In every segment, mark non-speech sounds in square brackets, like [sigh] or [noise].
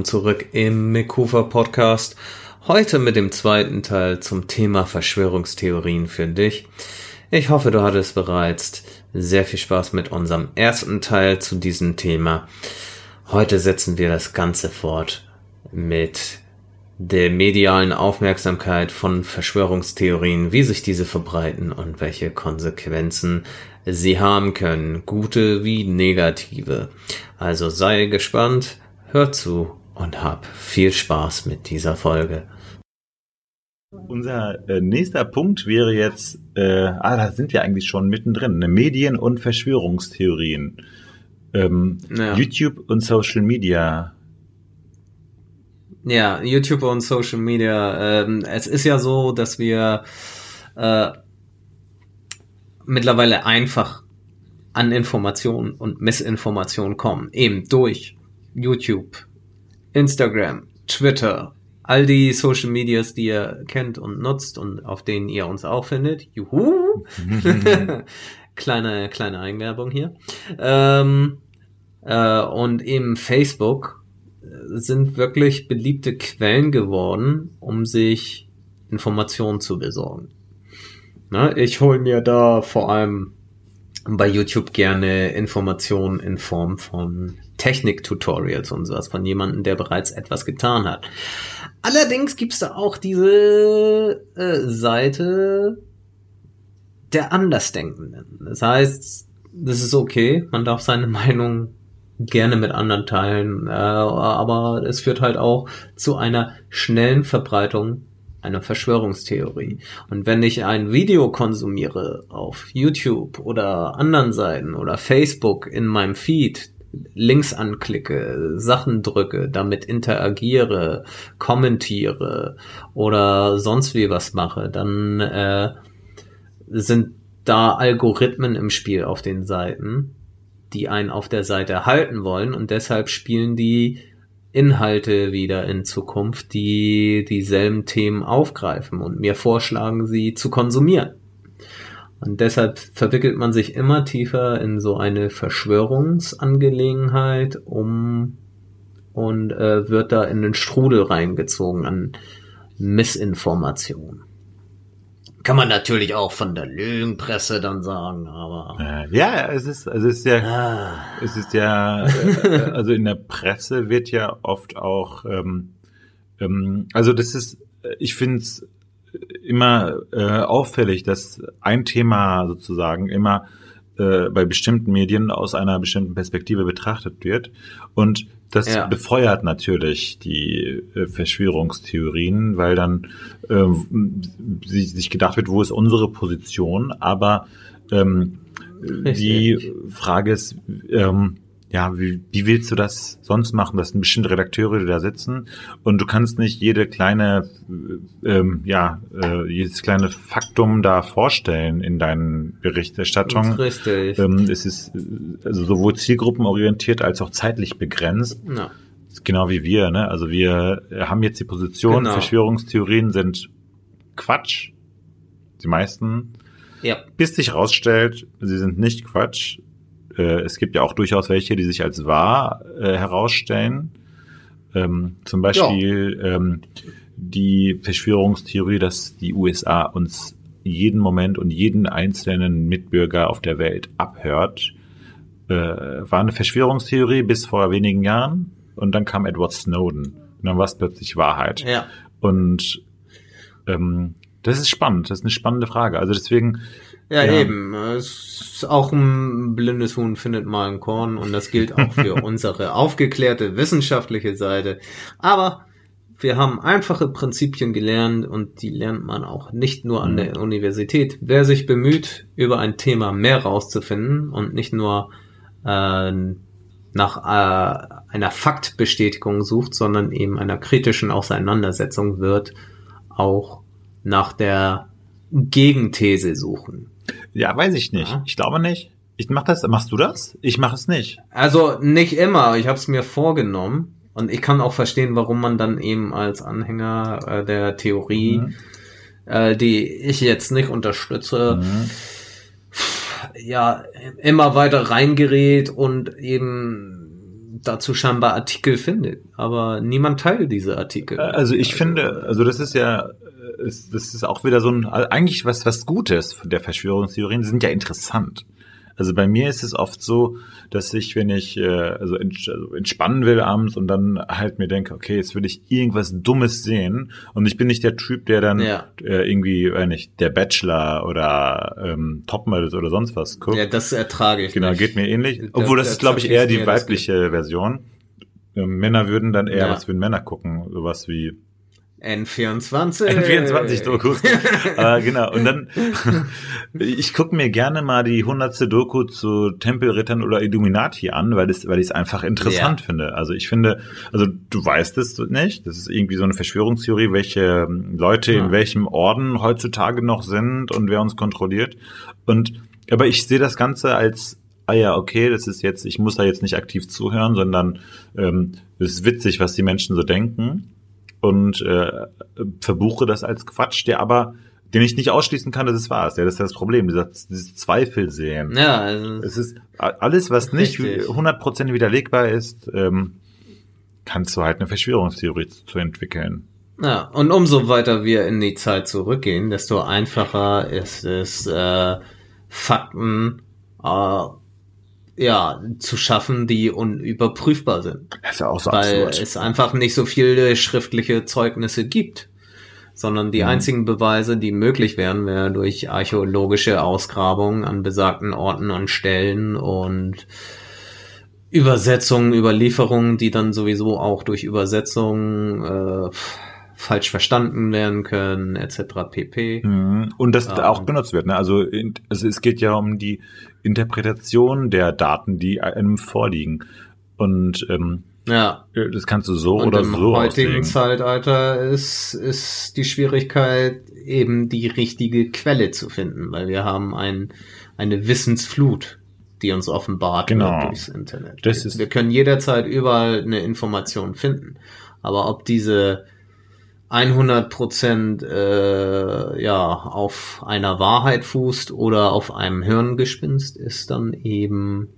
Willkommen zurück im Mikufa Podcast. Heute mit dem zweiten Teil zum Thema Verschwörungstheorien für dich. Ich hoffe, du hattest bereits sehr viel Spaß mit unserem ersten Teil zu diesem Thema. Heute setzen wir das Ganze fort mit der medialen Aufmerksamkeit von Verschwörungstheorien, wie sich diese verbreiten und welche Konsequenzen sie haben können, gute wie negative. Also sei gespannt, Hör zu und hab viel Spaß mit dieser Folge. Unser äh, nächster Punkt wäre jetzt, äh, ah, da sind wir eigentlich schon mittendrin, ne? Medien und Verschwörungstheorien. Ähm, ja. YouTube und Social Media. Ja, YouTube und Social Media. Ähm, es ist ja so, dass wir äh, mittlerweile einfach an Informationen und Missinformationen kommen, eben durch YouTube, Instagram, Twitter, all die Social Medias, die ihr kennt und nutzt und auf denen ihr uns auch findet. Juhu! [laughs] kleine, kleine Eigenwerbung hier. Ähm, äh, und eben Facebook sind wirklich beliebte Quellen geworden, um sich Informationen zu besorgen. Na, ich hole mir da vor allem bei YouTube gerne Informationen in Form von Technik-Tutorials und sowas von jemandem, der bereits etwas getan hat. Allerdings gibt's da auch diese äh, Seite der Andersdenkenden. Das heißt, das ist okay, man darf seine [laughs] Meinung gerne mit anderen teilen, äh, aber es führt halt auch zu einer schnellen Verbreitung einer Verschwörungstheorie. Und wenn ich ein Video konsumiere auf YouTube oder anderen Seiten oder Facebook in meinem Feed, Links anklicke, Sachen drücke, damit interagiere, kommentiere oder sonst wie was mache, dann äh, sind da Algorithmen im Spiel auf den Seiten, die einen auf der Seite halten wollen und deshalb spielen die Inhalte wieder in Zukunft, die dieselben Themen aufgreifen und mir vorschlagen, sie zu konsumieren. Und deshalb verwickelt man sich immer tiefer in so eine Verschwörungsangelegenheit um und äh, wird da in den Strudel reingezogen an Missinformation. Kann man natürlich auch von der Lügenpresse dann sagen, aber. Äh, ja, es ist, es ist ja, ah. es ist ja, äh, also in der Presse wird ja oft auch, ähm, ähm, also das ist, ich finde es immer äh, auffällig, dass ein Thema sozusagen immer äh, bei bestimmten Medien aus einer bestimmten Perspektive betrachtet wird. Und das ja. befeuert natürlich die äh, Verschwörungstheorien, weil dann äh, sich, gedacht wird, wo ist unsere Position? Aber ähm, die Frage ist, ähm, ja, wie, wie willst du das sonst machen? Das sind bestimmte Redakteure, die da sitzen und du kannst nicht jede kleine, ähm, ja, äh, jedes kleine Faktum da vorstellen in deinen Berichterstattungen. Richtig. Ähm, es ist also sowohl zielgruppenorientiert als auch zeitlich begrenzt. Ja. Genau wie wir, ne? Also wir haben jetzt die Position, genau. Verschwörungstheorien sind Quatsch. Die meisten. Ja. Bis sich rausstellt, sie sind nicht Quatsch äh, es gibt ja auch durchaus welche, die sich als wahr äh, herausstellen. Ähm, zum Beispiel ja. ähm, die Verschwörungstheorie, dass die USA uns jeden Moment und jeden einzelnen Mitbürger auf der Welt abhört, äh, war eine Verschwörungstheorie bis vor wenigen Jahren. Und dann kam Edward Snowden. Und dann war es plötzlich Wahrheit. Ja. Und ähm, das ist spannend. Das ist eine spannende Frage. Also deswegen ja, ja, eben. Es ist auch ein blindes Huhn findet mal ein Korn und das gilt auch für [laughs] unsere aufgeklärte wissenschaftliche Seite. Aber wir haben einfache Prinzipien gelernt und die lernt man auch nicht nur an mhm. der Universität. Wer sich bemüht, über ein Thema mehr rauszufinden und nicht nur äh, nach äh, einer Faktbestätigung sucht, sondern eben einer kritischen Auseinandersetzung wird auch nach der Gegenthese suchen. Ja, weiß ich nicht. Ja. Ich glaube nicht. Ich mach das. Machst du das? Ich mache es nicht. Also nicht immer. Ich habe es mir vorgenommen und ich kann auch verstehen, warum man dann eben als Anhänger äh, der Theorie, mhm. äh, die ich jetzt nicht unterstütze, mhm. ja immer weiter reingerät und eben dazu scheinbar Artikel findet, aber niemand teilt diese Artikel. Also ich also, finde, also das ist ja, das ist auch wieder so ein, eigentlich was, was Gutes von der Verschwörungstheorien, die sind ja interessant. Also bei mir ist es oft so, dass ich, wenn ich äh, also, also entspannen will abends und dann halt mir denke, okay, jetzt will ich irgendwas Dummes sehen und ich bin nicht der Typ, der dann ja. äh, irgendwie, weiß nicht, der Bachelor oder ähm, Topmodels oder sonst was guckt. Ja, das ertrage ich. Genau, nicht. geht mir ähnlich. Obwohl das, das ist, glaube ich, eher die weibliche Version. Ähm, Männer würden dann eher, ja. was würden Männer gucken? Sowas wie N24. N24-Dokus. [laughs] äh, genau. Und dann, [laughs] ich gucke mir gerne mal die hundertste Doku zu Tempelrittern oder Illuminati an, weil es, weil ich es einfach interessant ja. finde. Also ich finde, also du weißt es nicht. Das ist irgendwie so eine Verschwörungstheorie, welche Leute ja. in welchem Orden heutzutage noch sind und wer uns kontrolliert. Und, aber ich sehe das Ganze als ah ja, okay, das ist jetzt, ich muss da jetzt nicht aktiv zuhören, sondern ähm, es ist witzig, was die Menschen so denken und äh, verbuche das als Quatsch, der aber den ich nicht ausschließen kann, dass es wahr ist. Ja, das ist das Problem, dieser, dieses Zweifel sehen. Ja, also es ist alles, was nicht hundertprozentig widerlegbar ist, ähm, kannst du halt eine Verschwörungstheorie zu entwickeln. Ja, und umso weiter wir in die Zeit zurückgehen, desto einfacher ist es, äh, Fakten äh, ja, zu schaffen, die unüberprüfbar sind. Das ist ja auch so Weil absurd. es einfach nicht so viele schriftliche Zeugnisse gibt. Sondern die mhm. einzigen Beweise, die möglich wären, wäre durch archäologische Ausgrabungen an besagten Orten und Stellen und Übersetzungen, Überlieferungen, die dann sowieso auch durch Übersetzungen äh, falsch verstanden werden können, etc. pp. Mhm. Und das ähm, auch benutzt wird. Ne? Also, in, also es geht ja um die Interpretation der Daten, die einem vorliegen. Und ähm, ja. Das kannst du so und oder im so heutigen auslegen. Zeitalter ist, ist die Schwierigkeit eben die richtige Quelle zu finden, weil wir haben ein, eine Wissensflut, die uns offenbart genau. durchs Internet. Das ist wir können jederzeit überall eine Information finden. Aber ob diese 100 Prozent äh, ja auf einer Wahrheit fußt oder auf einem Hirngespinst ist dann eben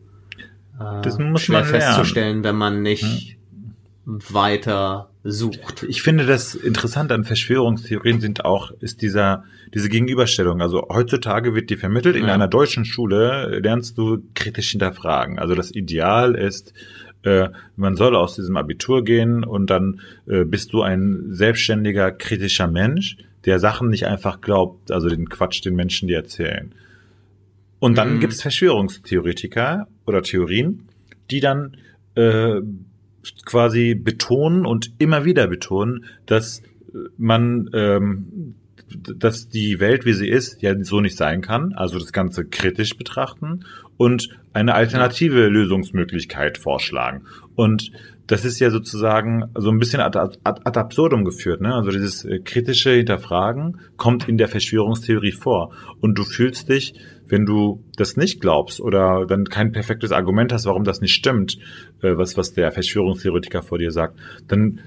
äh, das muss schwer man festzustellen, wenn man nicht hm. weiter sucht. Ich finde das interessant an Verschwörungstheorien sind auch ist dieser diese Gegenüberstellung. Also heutzutage wird dir vermittelt in ja. einer deutschen Schule lernst du kritisch hinterfragen. Also das Ideal ist äh, man soll aus diesem Abitur gehen und dann äh, bist du ein selbstständiger, kritischer Mensch, der Sachen nicht einfach glaubt, also den Quatsch den Menschen die erzählen. Und dann mhm. gibt es Verschwörungstheoretiker oder Theorien, die dann äh, quasi betonen und immer wieder betonen, dass man ähm, dass die Welt, wie sie ist, ja so nicht sein kann, also das Ganze kritisch betrachten und eine alternative Lösungsmöglichkeit vorschlagen. Und das ist ja sozusagen so ein bisschen ad, ad, ad absurdum geführt. Ne? Also dieses äh, kritische Hinterfragen kommt in der Verschwörungstheorie vor. Und du fühlst dich, wenn du das nicht glaubst oder dann kein perfektes Argument hast, warum das nicht stimmt, äh, was, was der Verschwörungstheoretiker vor dir sagt, dann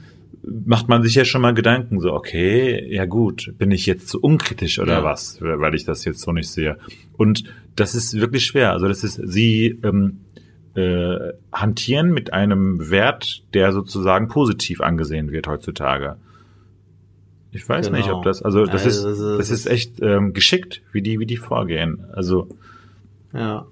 macht man sich ja schon mal Gedanken, so, okay, ja gut, bin ich jetzt zu unkritisch oder ja. was, weil ich das jetzt so nicht sehe. Und das ist wirklich schwer. Also das ist, sie ähm, äh, hantieren mit einem Wert, der sozusagen positiv angesehen wird heutzutage. Ich weiß genau. nicht, ob das, also das also, ist, das ist echt ähm, geschickt, wie die, wie die vorgehen. Also ja.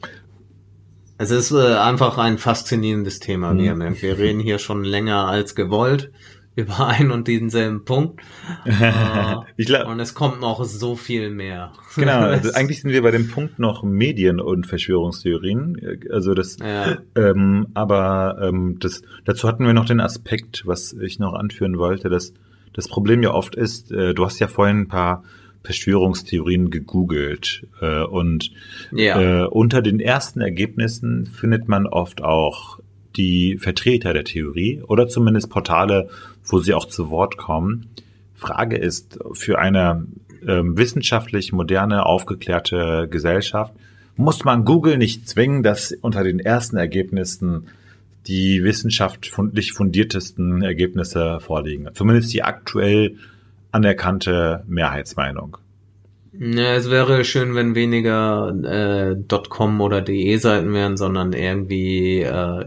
Es ist äh, einfach ein faszinierendes Thema. Mhm. Wir reden hier schon länger als gewollt über einen und denselben Punkt. [laughs] ich glaub, und es kommt noch so viel mehr. Genau, [laughs] also eigentlich sind wir bei dem Punkt noch Medien und Verschwörungstheorien. Also das, ja. ähm, aber ähm, das, dazu hatten wir noch den Aspekt, was ich noch anführen wollte, dass das Problem ja oft ist, äh, du hast ja vorhin ein paar Verschwörungstheorien gegoogelt äh, und ja. äh, unter den ersten Ergebnissen findet man oft auch die Vertreter der Theorie oder zumindest Portale, wo sie auch zu Wort kommen. Frage ist, für eine ähm, wissenschaftlich moderne, aufgeklärte Gesellschaft, muss man Google nicht zwingen, dass unter den ersten Ergebnissen die wissenschaftlich fundiertesten Ergebnisse vorliegen. Zumindest die aktuell anerkannte Mehrheitsmeinung. Ja, es wäre schön, wenn weniger äh, .com oder .de Seiten wären, sondern irgendwie äh,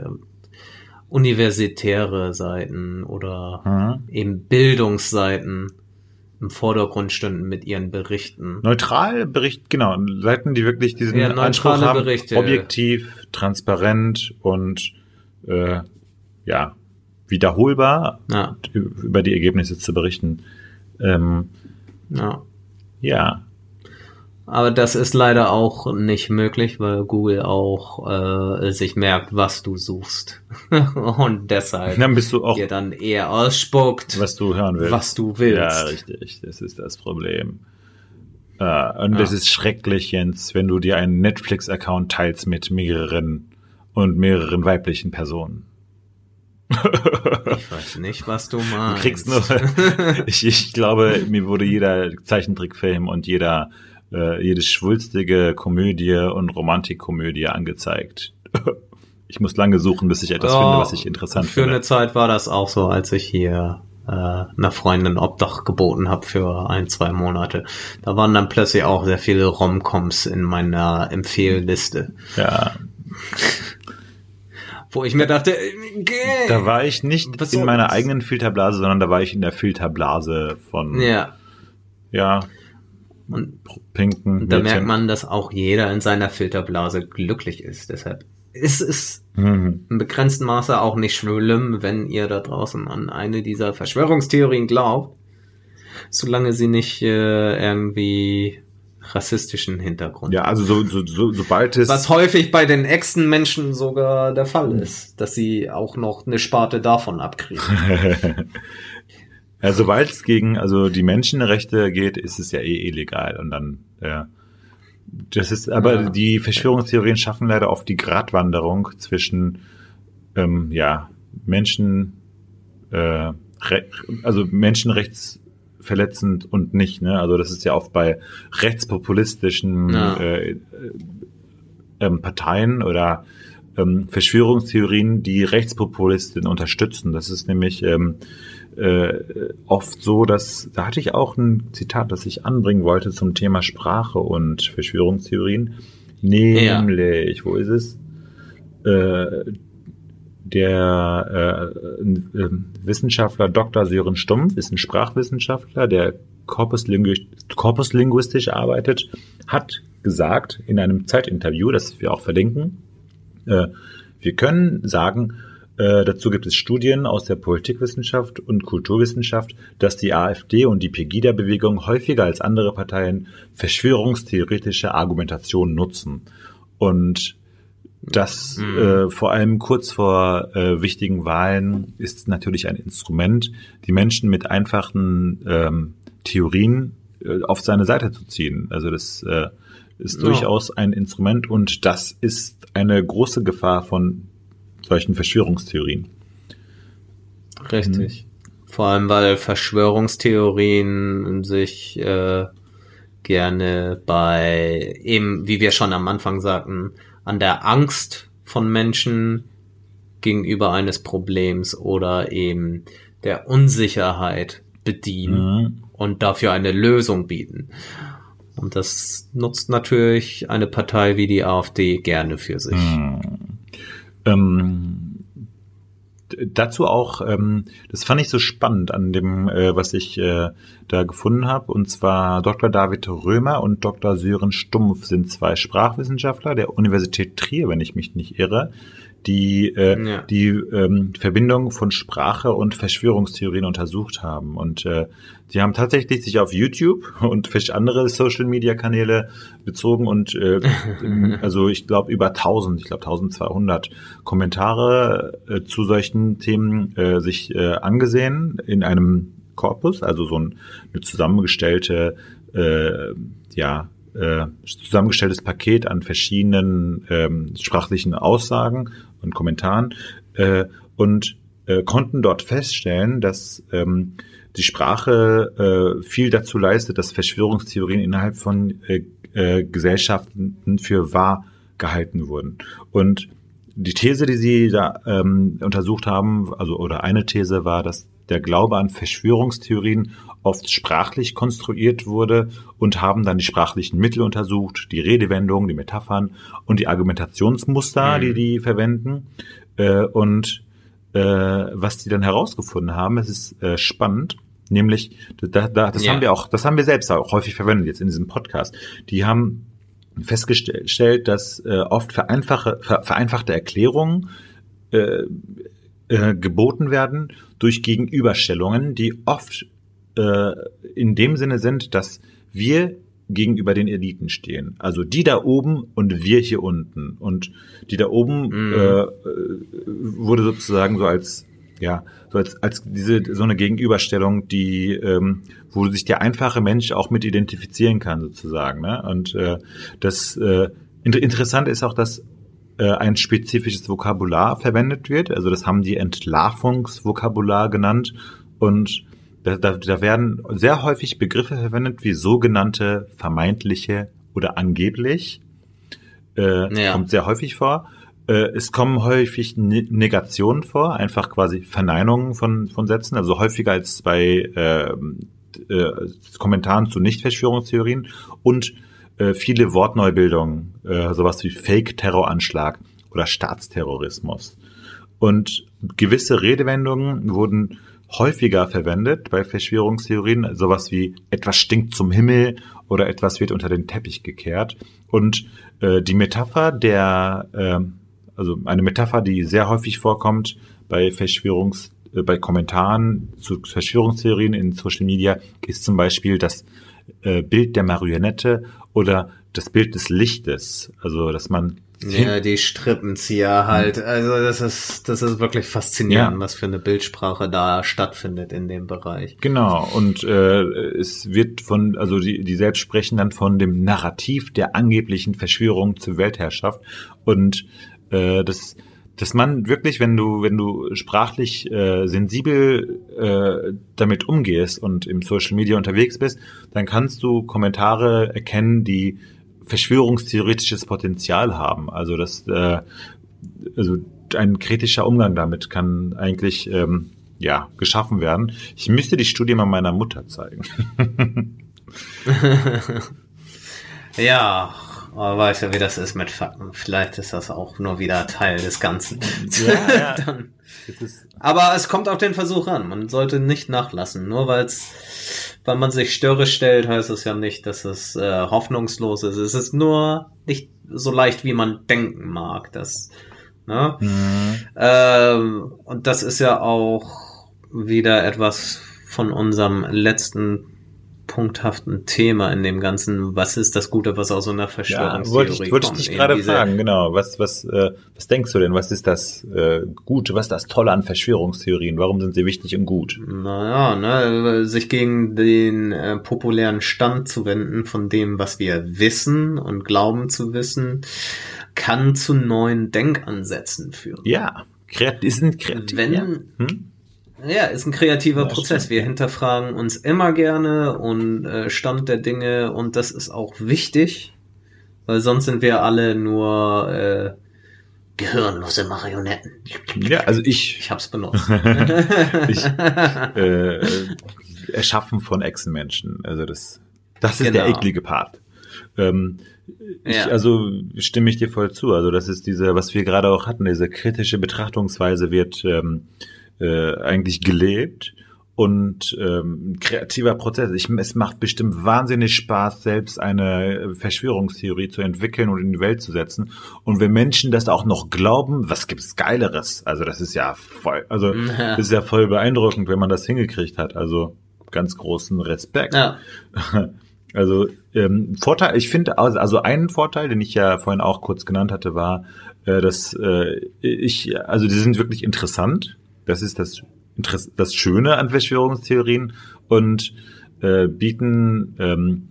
universitäre Seiten oder Mhm. eben Bildungsseiten im Vordergrund stünden mit ihren Berichten. Neutral Bericht, genau, Seiten, die wirklich diesen Ja, Anspruch haben, Berichte. objektiv, transparent und äh, ja, wiederholbar Ja, über die Ergebnisse zu berichten. Ähm, ja. ja, Aber das ist leider auch nicht möglich, weil Google auch äh, sich merkt, was du suchst. [laughs] Und deshalb dann bist du auch, dir dann eher ausspuckt, was du hören willst. was du willst. Ja, richtig, das ist das Problem. Äh, und es ist schrecklich, Jens, wenn du dir einen Netflix-Account teilst mit mehreren und mehreren weiblichen Personen. Ich weiß nicht, was du Du meinst. kriegst nur, [laughs] ich, ich glaube, mir wurde jeder Zeichentrickfilm und jeder, äh, jede schwulstige Komödie und Romantikkomödie angezeigt. [laughs] Ich muss lange suchen, bis ich etwas Ja, finde, was ich interessant Für finde. eine Zeit war das auch so, als ich hier äh, einer Freundin Obdach geboten habe für ein, zwei Monate. Da waren dann plötzlich auch sehr viele Romcoms in meiner Empfehlliste, Ja, [laughs] wo ich mir dachte, äh, geh. da war ich nicht in meiner eigenen Filterblase, sondern da war ich in der Filterblase von, ja, ja, und pinken da Mädchen. merkt man, dass auch jeder in seiner Filterblase glücklich ist. Deshalb ist es Mhm. im begrenzten Maße auch nicht schlimm, wenn ihr da draußen an eine dieser Verschwörungstheorien glaubt, solange sie nicht äh, irgendwie rassistischen Hintergrund Ja, also so, so, so, sobald es Was häufig bei den Echsen-Menschen sogar der Fall ist, dass sie auch noch eine Sparte davon abkriegen. [laughs] Ja, sobald es gegen also die Menschenrechte geht, ist es ja eh illegal und dann ja. Das ist aber Ja. die Verschwörungstheorien schaffen leider oft die Gratwanderung zwischen ähm, ja Menschen äh, also menschenrechtsverletzend und nicht ne also das ist ja oft bei rechtspopulistischen Ja. äh, äh, ähm, Parteien oder ähm, Verschwörungstheorien, die Rechtspopulisten unterstützen. Das ist nämlich ähm, äh, oft so, dass, da hatte ich auch ein Zitat, das ich anbringen wollte zum Thema Sprache und Verschwörungstheorien. Nämlich, wo ist es? Äh, der äh, äh, Wissenschaftler Dr. Sören Stumpf ist ein Sprachwissenschaftler, der korpuslinguistisch, korpuslinguistisch arbeitet, hat gesagt in einem Zeitinterview, das wir auch verlinken, äh, wir können sagen, äh, dazu gibt es Studien aus der Politikwissenschaft und Kulturwissenschaft, dass die AfD und die Pegida-Bewegung häufiger als andere Parteien verschwörungstheoretische Argumentation nutzen. Und das Mhm. äh, vor allem kurz vor äh, wichtigen Wahlen ist natürlich ein Instrument, die Menschen mit einfachen ähm, Theorien äh, auf seine Seite zu ziehen. Also das äh, ist Ja. durchaus ein Instrument und das ist eine große Gefahr von solchen Verschwörungstheorien. Richtig. Vor allem, weil Verschwörungstheorien sich äh, gerne bei, eben wie wir schon am Anfang sagten, an der Angst von Menschen gegenüber eines Problems oder eben der Unsicherheit bedienen Mhm. und dafür eine Lösung bieten. Und das nutzt natürlich eine Partei wie die AfD gerne für sich. Hm. Ähm, dazu auch, ähm, das fand ich so spannend an dem, äh, was ich äh, da gefunden habe. Und zwar Dr. David Römer und Dr. Sören Stumpf sind zwei Sprachwissenschaftler der Universität Trier, wenn ich mich nicht irre, die äh, Ja. die ähm, Verbindung von Sprache und Verschwörungstheorien untersucht haben. Und äh, die haben tatsächlich sich auf YouTube [laughs] und vielleicht andere Social-Media-Kanäle bezogen und äh, [laughs] also ich glaube über 1000, ich glaube 1200 Kommentare äh, zu solchen Themen äh, sich äh, angesehen in einem Korpus, also so ein, eine zusammengestellte äh, ja äh, zusammengestelltes Paket an verschiedenen ähm, sprachlichen Aussagen und Kommentaren äh, und äh, konnten dort feststellen, dass ähm, die Sprache äh, viel dazu leistet, dass Verschwörungstheorien innerhalb von äh, äh, Gesellschaften für wahr gehalten wurden. Und die These, die sie da ähm, untersucht haben, also oder eine These war, dass der Glaube an Verschwörungstheorien oft sprachlich konstruiert wurde und haben dann die sprachlichen Mittel untersucht, die Redewendungen, die Metaphern und die Argumentationsmuster, Mhm. die die verwenden. Äh, und äh, was die dann herausgefunden haben. Es ist äh, spannend. Nämlich, da, da, das Ja. haben wir auch, das haben wir selbst auch häufig verwendet jetzt in diesem Podcast. Die haben festgestellt, dass äh, oft vereinfache, ver, vereinfachte Erklärungen äh, äh, geboten werden durch Gegenüberstellungen, die oft äh, in dem Sinne sind, dass wir gegenüber den Eliten stehen. Also die da oben und wir hier unten. Und die da oben Mhm. äh, äh, wurde sozusagen so als ja so als als diese so eine Gegenüberstellung, die ähm, wo sich der einfache Mensch auch mit identifizieren kann sozusagen. Ne? Und äh, das äh, inter interessant ist auch, dass äh, ein spezifisches Vokabular verwendet wird. Also das haben die Entlarvungsvokabular genannt. Und da, da, da werden sehr häufig Begriffe verwendet wie sogenannte vermeintliche oder angeblich. Äh, Ja. Kommt sehr häufig vor. Äh, es kommen häufig Ne- Negationen vor, einfach quasi Verneinungen von, von Sätzen, also häufiger als bei ähm, äh, Kommentaren zu Nichtverschwörungstheorien und äh, viele Wortneubildungen, äh, sowas wie Fake-Terroranschlag oder Staatsterrorismus. Und gewisse Redewendungen wurden häufiger verwendet bei Verschwörungstheorien, sowas wie etwas stinkt zum Himmel oder etwas wird unter den Teppich gekehrt. Und äh, die Metapher der, äh, also eine Metapher, die sehr häufig vorkommt bei Verschwörungs, äh, bei Kommentaren zu Verschwörungstheorien in Social Media, ist zum Beispiel das äh, Bild der Marionette oder das Bild des Lichtes. Also, dass man Ja, die Strippenzieher halt. Also das ist, das ist wirklich faszinierend, Ja. was für eine Bildsprache da stattfindet in dem Bereich. Genau, und äh, es wird von, also die, die selbst sprechen dann von dem Narrativ der angeblichen Verschwörung zur Weltherrschaft. Und äh, das, dass man wirklich, wenn du, wenn du sprachlich äh, sensibel äh, damit umgehst und im Social Media unterwegs bist, dann kannst du Kommentare erkennen, die verschwörungstheoretisches Potenzial haben. Also das, äh, also ein kritischer Umgang damit kann eigentlich ähm, ja geschaffen werden. Ich müsste die Studie mal meiner Mutter zeigen. [laughs] Ja, aber weißt du, wie das ist mit Fakten. Vielleicht ist das auch nur wieder Teil des Ganzen. Ja, ja. [laughs] Aber es kommt auf den Versuch an. Man sollte nicht nachlassen. Nur weil's, weil man sich störrisch stellt, heißt es ja nicht, dass es äh, hoffnungslos ist. Es ist nur nicht so leicht, wie man denken mag. Das, ne? Mhm. Ähm, und das ist ja auch wieder etwas von unserem letzten punkthaften Thema in dem Ganzen. Was ist das Gute, was aus so einer ja, Verschwörungstheorie wollte ich, wollte ich kommt? dich Eben gerade fragen, genau. Was, was, äh, was denkst du denn? Was ist das äh, Gute? Was ist das Tolle an Verschwörungstheorien? Warum sind sie wichtig und gut? Naja, ne, sich gegen den äh, populären Stand zu wenden von dem, was wir wissen und glauben zu wissen, kann zu neuen Denkansätzen führen. Ja, kreat die sind kreativ. Wenn- ja. Hm? Ja, ist ein kreativer Ja, Prozess. stimmt. Wir hinterfragen uns immer gerne und äh, Stand der Dinge und das ist auch wichtig, weil sonst sind wir alle nur äh, gehirnlose Marionetten. ja, also ich, Ich hab's benutzt. [laughs] ich [laughs] äh, erschaffen von Echsenmenschen. Also das, das ist der Genau. eklige Part. Ähm, ich, Ja. also stimme ich dir voll zu. Also das ist diese, was wir gerade auch hatten, diese kritische Betrachtungsweise wird ähm, äh, eigentlich gelebt und ähm, ein kreativer Prozess. Ich, es macht bestimmt wahnsinnig Spaß, selbst eine Verschwörungstheorie zu entwickeln und in die Welt zu setzen. Und wenn Menschen das auch noch glauben, was gibt's Geileres? Also das ist ja voll, also [laughs] Ja. das ist ja voll beeindruckend, wenn man das hingekriegt hat. Also ganz großen Respekt. ja. [laughs] Also ähm, Vorteil, ich finde, also, also einen Vorteil, den ich ja vorhin auch kurz genannt hatte, war, äh, dass äh, ich, also die sind wirklich interessant. Das ist das, das Schöne an Verschwörungstheorien und äh, bieten, ähm,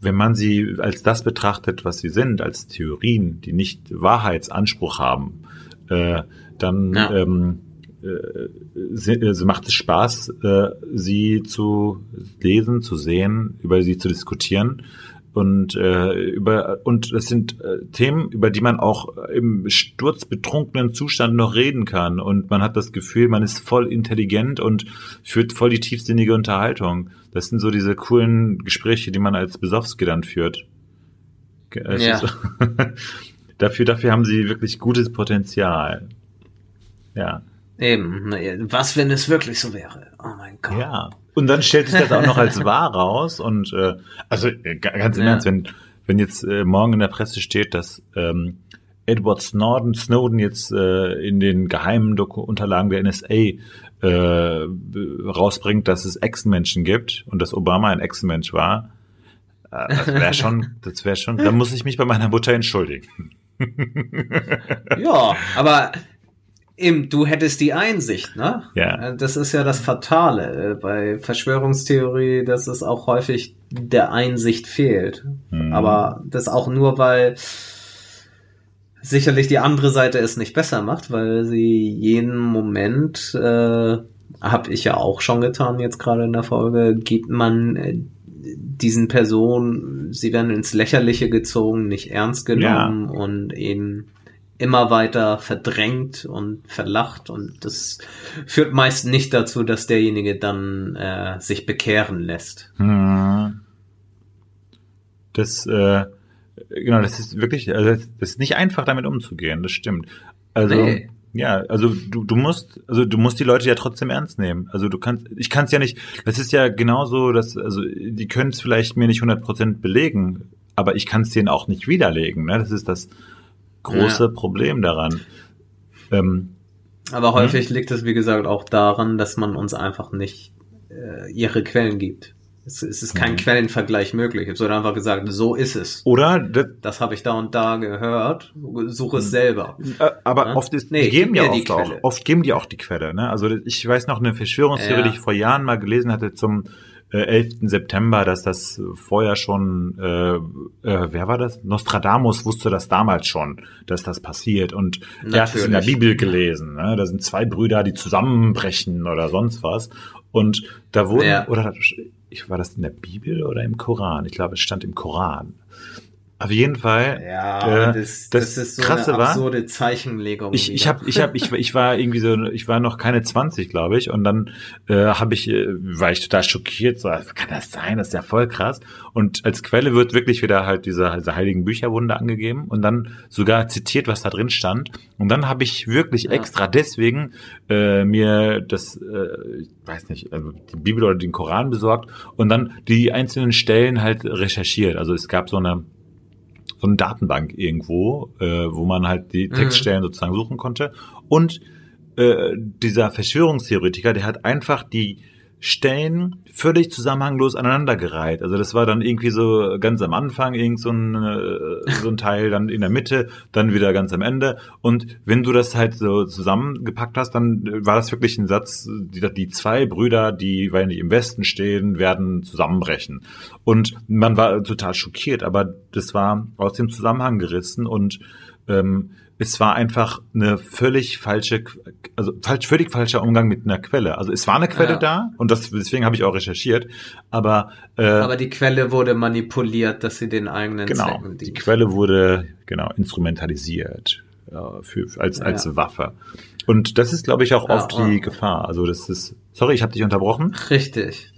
wenn man sie als das betrachtet, was sie sind, als Theorien, die nicht Wahrheitsanspruch haben, äh, dann Ja. ähm, äh, sie- also macht es Spaß, äh, sie zu lesen, zu sehen, über sie zu diskutieren und äh, über und es sind äh, Themen, über die man auch im sturzbetrunkenen Zustand noch reden kann und man hat das Gefühl, man ist voll intelligent und führt voll die tiefsinnige Unterhaltung. Das sind so diese coolen Gespräche, die man als Besowski dann führt. Es Ja. ist- [laughs] dafür, dafür haben sie wirklich gutes Potenzial. Ja. Eben. Was, wenn es wirklich so wäre? Oh mein Gott. Ja. Und dann stellt sich das auch noch als [laughs] wahr raus. Und äh, also äh, ganz im ja. Ernst, wenn, wenn jetzt äh, morgen in der Presse steht, dass ähm, Edward Snowden, Snowden jetzt äh, in den geheimen Doku Unterlagen der NSA äh, rausbringt, dass es Echsenmenschen gibt und dass Obama ein Echsenmensch war, äh, das wäre schon, [laughs] das wäre schon, da muss ich mich bei meiner Mutter entschuldigen. ja, aber Eben, du hättest die Einsicht, ne? Ja. Äh, das ist ja das Fatale äh, bei Verschwörungstheorie, dass es auch häufig der Einsicht fehlt. Mhm. Aber das auch nur, weil sicherlich die andere Seite es nicht besser macht, weil sie jeden Moment, äh, habe ich ja auch schon getan jetzt gerade in der Folge, gibt man äh, diesen Personen, sie werden ins Lächerliche gezogen, nicht ernst genommen ja. und eben immer weiter verdrängt und verlacht und das führt meist nicht dazu, dass derjenige dann äh, sich bekehren lässt. Hm. Das, äh, genau, das ist wirklich, also das ist nicht einfach damit umzugehen, das stimmt. Also, nee. ja, also du, du musst, also du musst die Leute ja trotzdem ernst nehmen. Also du kannst, ich kann es ja nicht, das ist ja genauso, dass, also die können es vielleicht mir nicht 100% belegen, aber ich kann es denen auch nicht widerlegen, ne? Das ist das, große ja. Problem daran. Ähm, Aber häufig hm? liegt es, wie gesagt, auch daran, dass man uns einfach nicht äh, ihre Quellen gibt. Es, es ist kein mhm. Quellenvergleich möglich. Es wird einfach gesagt, so ist es. Oder? Das, das habe ich da und da gehört. Suche es hm. selber. Äh, aber ja? oft ist, nee, die geben ja oft auch, oft geben die auch die Quelle. Ne? Also ich weiß noch eine Verschwörungstheorie, ja. die ich vor Jahren mal gelesen hatte zum 11. Äh, September, dass das vorher schon, äh, äh, wer war das? Nostradamus wusste das damals schon, dass das passiert. Und Natürlich. er hat es in der Bibel gelesen. Ne? Da sind zwei Brüder, die zusammenbrechen oder sonst was. Und da wurden, ja. oder ich war das in der Bibel oder im Koran? Ich glaube, es stand im Koran. Auf jeden Fall. Ja, äh, das, das, das, ist so krasse eine absurde war, Zeichenlegung. Ich, ich habe, ich habe, ich, ich war irgendwie so, ich war noch keine 20, glaube ich, und dann äh, habe ich, äh, war ich total schockiert. So, kann das sein? Das ist ja voll krass. Und als Quelle wird wirklich wieder halt diese, diese heiligen Bücherwunde angegeben und dann sogar zitiert, was da drin stand. Und dann habe ich wirklich ja. extra deswegen äh, mir das, äh, ich weiß nicht, also die Bibel oder den Koran besorgt und dann die einzelnen Stellen halt recherchiert. Also es gab so eine so eine Datenbank irgendwo, äh, wo man halt die mhm. Textstellen mhm. sozusagen suchen konnte. Und äh, dieser Verschwörungstheoretiker, der hat einfach die Stellen völlig zusammenhanglos aneinandergereiht. Also das war dann irgendwie so ganz am Anfang irgend so ein, äh, so ein Teil, dann in der Mitte, dann wieder ganz am Ende. Und wenn du das halt so zusammengepackt hast, dann war das wirklich ein Satz, die, die zwei Brüder, die, weil die im Westen stehen, werden zusammenbrechen. Und man war total schockiert, aber das war aus dem Zusammenhang gerissen und ähm, es war einfach eine völlig falsche, also falsch, völlig falscher Umgang mit einer Quelle. Also es war eine Quelle ja. da und das, deswegen habe ich auch recherchiert, aber äh, aber die Quelle wurde manipuliert, dass sie den eigenen genau, Zwecken. Die Quelle wurde genau instrumentalisiert ja, für, für als als ja. Waffe. Und das ist, glaube ich, auch oft die Gefahr. Also das ist, sorry, ich habe dich unterbrochen. Richtig.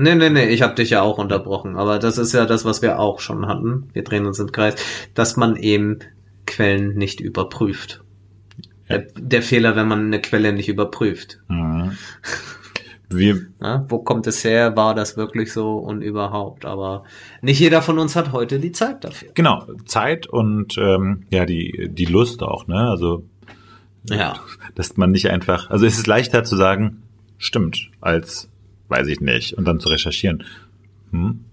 Nee, nee, nee, ich habe dich ja auch unterbrochen, aber das ist ja das, was wir auch schon hatten. Wir drehen uns im Kreis, dass man eben Quellen nicht überprüft. Ja. Der, der, Fehler, wenn man eine Quelle nicht überprüft. Mhm. [laughs] Wir ja, wo kommt es her? War das wirklich so und überhaupt? Aber nicht jeder von uns hat heute die Zeit dafür. Genau, Zeit und ähm, ja die die Lust auch. Ne, also ja, dass man nicht einfach. Also es ist leichter zu sagen, stimmt, als weiß ich nicht und dann zu recherchieren. Hm?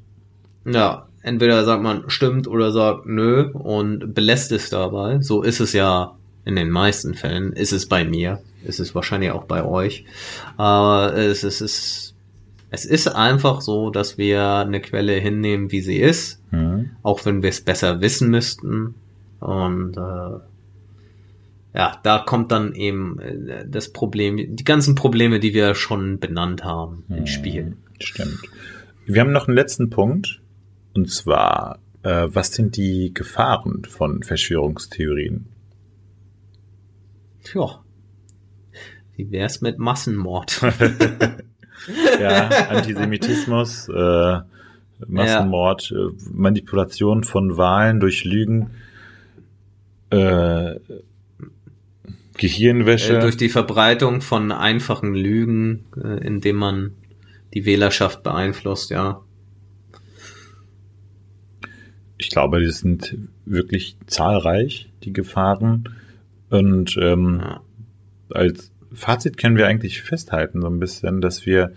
Ja, entweder sagt man stimmt oder sagt nö und belässt es dabei. So ist es ja in den meisten Fällen. Ist es bei mir. Ist es wahrscheinlich auch bei euch. Aber es, es ist, es ist einfach so, dass wir eine Quelle hinnehmen, wie sie ist. Mhm. Auch wenn wir es besser wissen müssten. Und, äh, ja, da kommt dann eben äh, das Problem, die ganzen Probleme, die wir schon benannt haben, ins mhm. Spiel. Stimmt. Wir haben noch einen letzten Punkt. Und zwar, äh, was sind die Gefahren von Verschwörungstheorien? Tja, wie wär's mit Massenmord? [laughs] ja, Antisemitismus, äh, Massenmord, ja. äh, Manipulation von Wahlen durch Lügen. Äh, Gehirnwäsche. Äh, durch die Verbreitung von einfachen Lügen, äh, indem man die Wählerschaft beeinflusst, ja. Ich glaube, die sind wirklich zahlreich, die Gefahren. Und ähm, ja. als Fazit können wir eigentlich festhalten, so ein bisschen, dass wir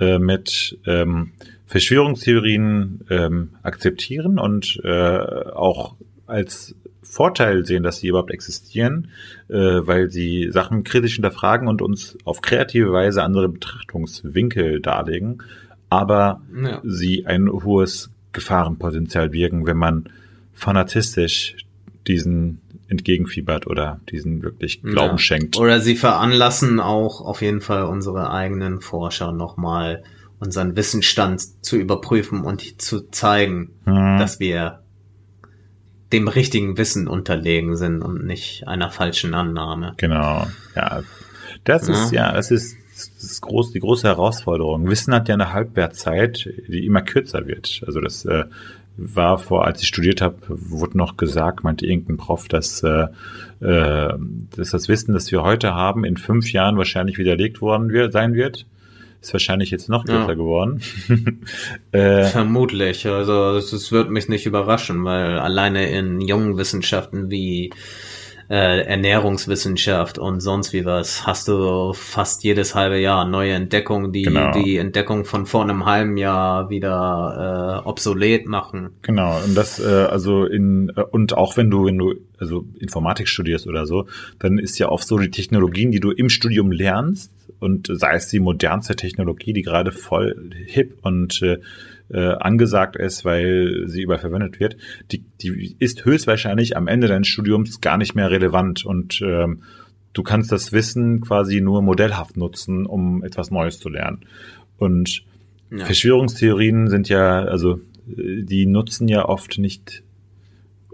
äh, mit ähm, Verschwörungstheorien ähm, akzeptieren und äh, auch als Vorteil sehen, dass sie überhaupt existieren, äh, weil sie Sachen kritisch hinterfragen und uns auf kreative Weise andere Betrachtungswinkel darlegen, aber ja. sie ein hohes Gefahrenpotenzial birgen, wenn man fanatistisch diesen entgegenfiebert oder diesen wirklich Glauben ja. schenkt. Oder sie veranlassen auch auf jeden Fall unsere eigenen Forscher nochmal unseren Wissensstand zu überprüfen und zu zeigen, hm. dass wir dem richtigen Wissen unterlegen sind und nicht einer falschen Annahme. Genau, ja. Das ja. ist ja, es ist das ist groß, die große Herausforderung. Wissen hat ja eine Halbwertzeit, die immer kürzer wird. Also das äh, war vor, als ich studiert habe, wurde noch gesagt, meinte irgendein Prof, dass, äh, äh, dass das Wissen, das wir heute haben, in fünf Jahren wahrscheinlich widerlegt worden wird, sein wird. Ist wahrscheinlich jetzt noch kürzer ja. geworden. [laughs] äh, Vermutlich. Also es wird mich nicht überraschen, weil alleine in jungen Wissenschaften wie äh, Ernährungswissenschaft und sonst wie was hast du fast jedes halbe Jahr neue Entdeckungen, die genau. die Entdeckung von vor einem halben Jahr wieder äh, obsolet machen. Genau und das äh, also in äh, und auch wenn du wenn du also Informatik studierst oder so, dann ist ja oft so die Technologien, die du im Studium lernst und sei es die modernste Technologie, die gerade voll hip und äh, äh, angesagt ist, weil sie überverwendet wird, die, die ist höchstwahrscheinlich am Ende deines Studiums gar nicht mehr relevant und ähm, du kannst das Wissen quasi nur modellhaft nutzen, um etwas Neues zu lernen. Und ja. Verschwörungstheorien sind ja, also die nutzen ja oft nicht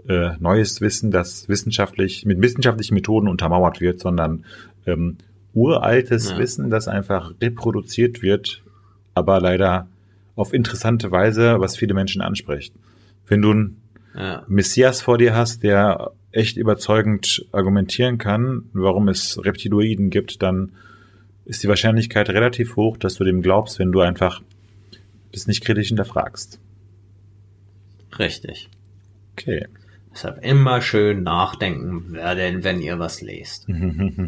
äh, neues Wissen, das wissenschaftlich mit wissenschaftlichen Methoden untermauert wird, sondern ähm, uraltes ja. Wissen, das einfach reproduziert wird, aber leider auf interessante Weise, was viele Menschen anspricht. Wenn du einen ja. Messias vor dir hast, der echt überzeugend argumentieren kann, warum es Reptiloiden gibt, dann ist die Wahrscheinlichkeit relativ hoch, dass du dem glaubst, wenn du einfach das nicht kritisch hinterfragst. Richtig. Okay. Deshalb immer schön nachdenken, wer denn, wenn ihr was lest.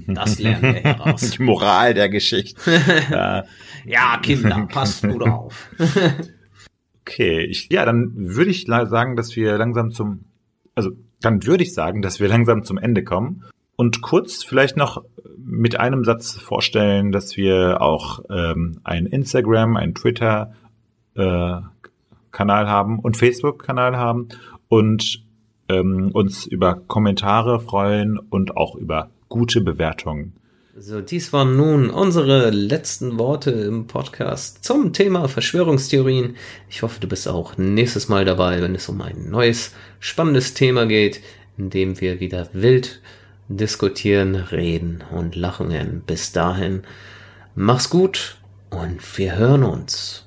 Das lernen wir heraus. [laughs] Die Moral der Geschichte. [laughs] ja. ja, Kinder, passt gut auf. [laughs] okay, ich, ja, dann würde ich sagen, dass wir langsam zum, also dann würde ich sagen, dass wir langsam zum Ende kommen und kurz vielleicht noch mit einem Satz vorstellen, dass wir auch ähm, ein Instagram, ein Twitter äh, Kanal haben und Facebook Kanal haben und ähm, uns über Kommentare freuen und auch über gute Bewertungen. So, dies waren nun unsere letzten Worte im Podcast zum Thema Verschwörungstheorien. Ich hoffe, du bist auch nächstes Mal dabei, wenn es um ein neues, spannendes Thema geht, in dem wir wieder wild diskutieren, reden und lachen. Bis dahin, mach's gut und wir hören uns.